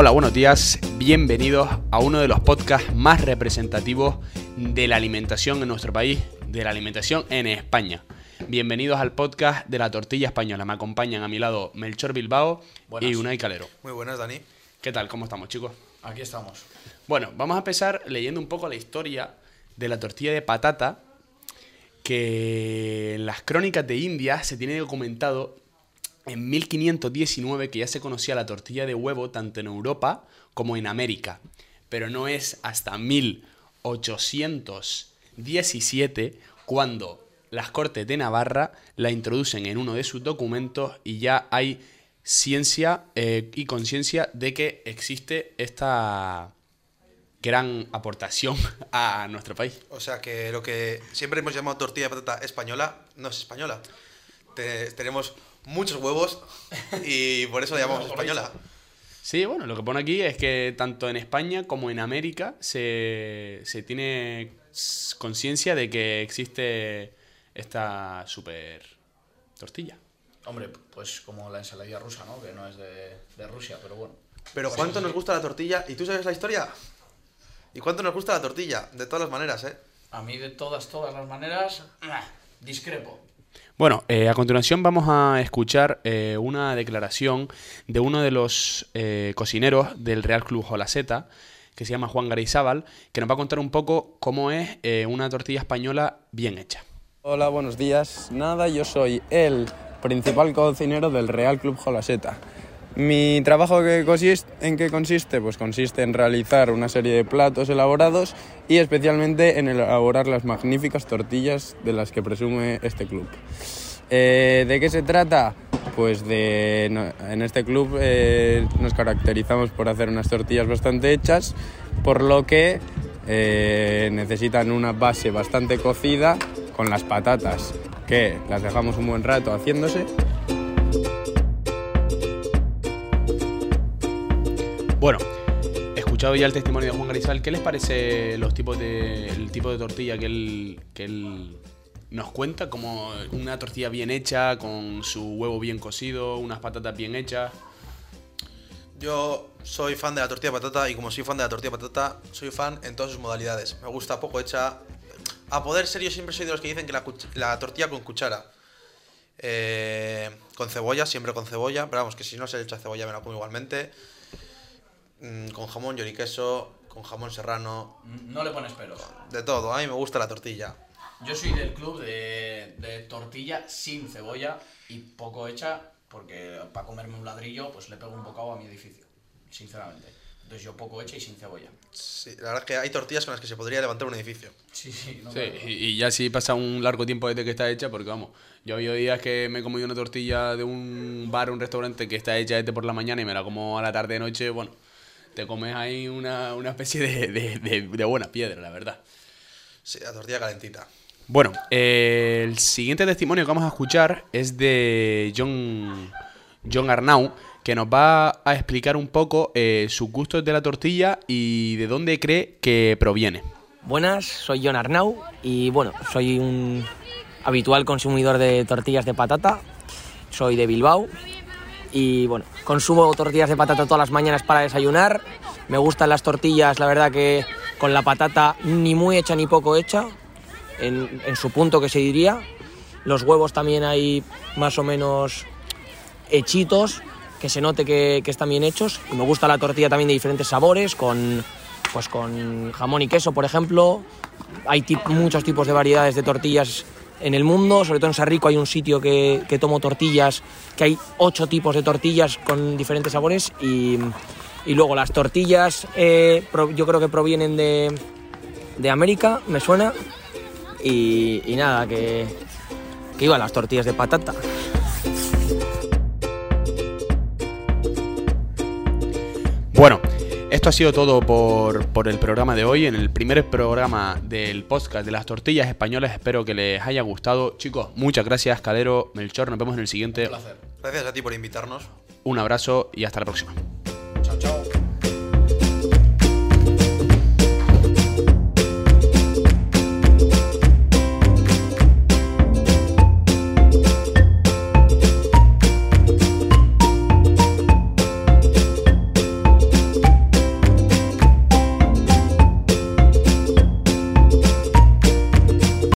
Hola, buenos días. Bienvenidos a uno de los podcasts más representativos de la alimentación en nuestro país, de la alimentación en España. Bienvenidos al podcast de la tortilla española. Me acompañan a mi lado Melchor Bilbao Buenas. y Unai Calero. Muy buenas, Dani. ¿Qué tal? ¿Cómo estamos, chicos? Aquí estamos. Bueno, vamos a empezar leyendo un poco la historia de la tortilla de patata, que en las crónicas de India se tiene documentado en 1519 que ya se conocía la tortilla de huevo tanto en Europa como en América, pero no es hasta 1817 cuando las Cortes de Navarra la introducen en uno de sus documentos y ya hay ciencia eh, y conciencia de que existe esta gran aportación a nuestro país. O sea que lo que siempre hemos llamado tortilla de patata española no es española. Te- tenemos muchos huevos y por eso la llamamos española. Sí, bueno, lo que pone aquí es que tanto en España como en América se, se tiene conciencia de que existe esta super tortilla. Hombre, pues como la ensaladilla rusa, ¿no? Que no es de, de Rusia, pero bueno. Pero Pues ¿cuánto sí, nos gusta la tortilla? ¿Y tú sabes la historia? ¿Y cuánto nos gusta la tortilla? De todas las maneras, ¿eh? A mí de todas, todas las maneras, discrepo. Bueno, eh, a continuación vamos a escuchar eh, una declaración de uno de los eh, cocineros del Real Club Jolaseta, que se llama Juan Garayzábal, que nos va a contar un poco cómo es una tortilla española bien hecha. Hola, buenos días. Nada, yo soy el principal cocinero del Real Club Jolaseta. Mi trabajo que consis- en qué consiste? Pues consiste en realizar una serie de platos elaborados y especialmente en elaborar las magníficas tortillas de las que presume este club. Eh, ¿De qué se trata? Pues de, en este club eh, nos caracterizamos por hacer unas tortillas bastante hechas, por lo que eh, necesitan una base bastante cocida con las patatas, que las dejamos un buen rato haciéndose. Bueno, escuchado ya el testimonio de Juan Garizal, ¿qué les parece los tipos de, el tipo de tortilla que él, nos cuenta? Como una tortilla bien hecha, con su huevo bien cocido, unas patatas bien hechas. Yo soy fan de la tortilla de patata y como soy fan de la tortilla de patata, soy fan en todas sus modalidades. Me gusta poco hecha. A poder ser, yo siempre soy de los que dicen que la, la tortilla con cuchara. Eh, con cebolla, siempre con cebolla. Pero vamos, que si no se le echa cebolla me la como igualmente. Mm, con jamón, queso, con jamón serrano, No le pones pelos. de todo. A mí me gusta la tortilla. Yo soy del club de, de tortilla sin cebolla y poco hecha, porque para comerme un ladrillo, pues le pego un bocado a mi edificio, sinceramente. Entonces yo poco hecha y sin cebolla. Sí, la verdad es que hay tortillas con las que se podría levantar un edificio. Sí, sí, no Sí, me- y, y ya sí pasa un largo tiempo desde que está hecha, porque vamos, yo había días que me he comido una tortilla de un bar o un restaurante que está hecha desde por la mañana y me la como a la tarde de noche, bueno, te comes ahí una, una especie de, de- de- de buena piedra, la verdad. Sí, la tortilla calentita. Bueno, eh, el siguiente testimonio que vamos a escuchar es de John, John Arnau, que nos va a explicar un poco eh, sus gustos de la tortilla y de dónde cree que proviene. Buenas, soy John Arnau y bueno, soy un habitual consumidor de tortillas de patata. Soy de Bilbao y bueno, consumo tortillas de patata todas las mañanas para desayunar. Me gustan las tortillas, la verdad que con la patata ni muy hecha ni poco hecha, en, su punto que se diría. Los huevos también hay más o menos hechitos, que se note que, que están bien hechos. Y me gusta la tortilla también de diferentes sabores, con, pues con jamón y queso, por ejemplo. Hay muchos tipos de variedades de tortillas en el mundo, sobre todo en Sarrico hay un sitio que, que tomo tortillas, que hay ocho tipos de tortillas con diferentes sabores y, y luego las tortillas eh, yo creo que provienen de, de América, me suena, y, y nada, que, que iban las tortillas de patata. Esto ha sido todo por, por el programa de hoy. En el primer programa del podcast de las tortillas españolas. Espero que les haya gustado. Chicos, muchas gracias, Calero, Melchor. Nos vemos en el siguiente. placer. Gracias a ti por invitarnos. Un abrazo y hasta la próxima.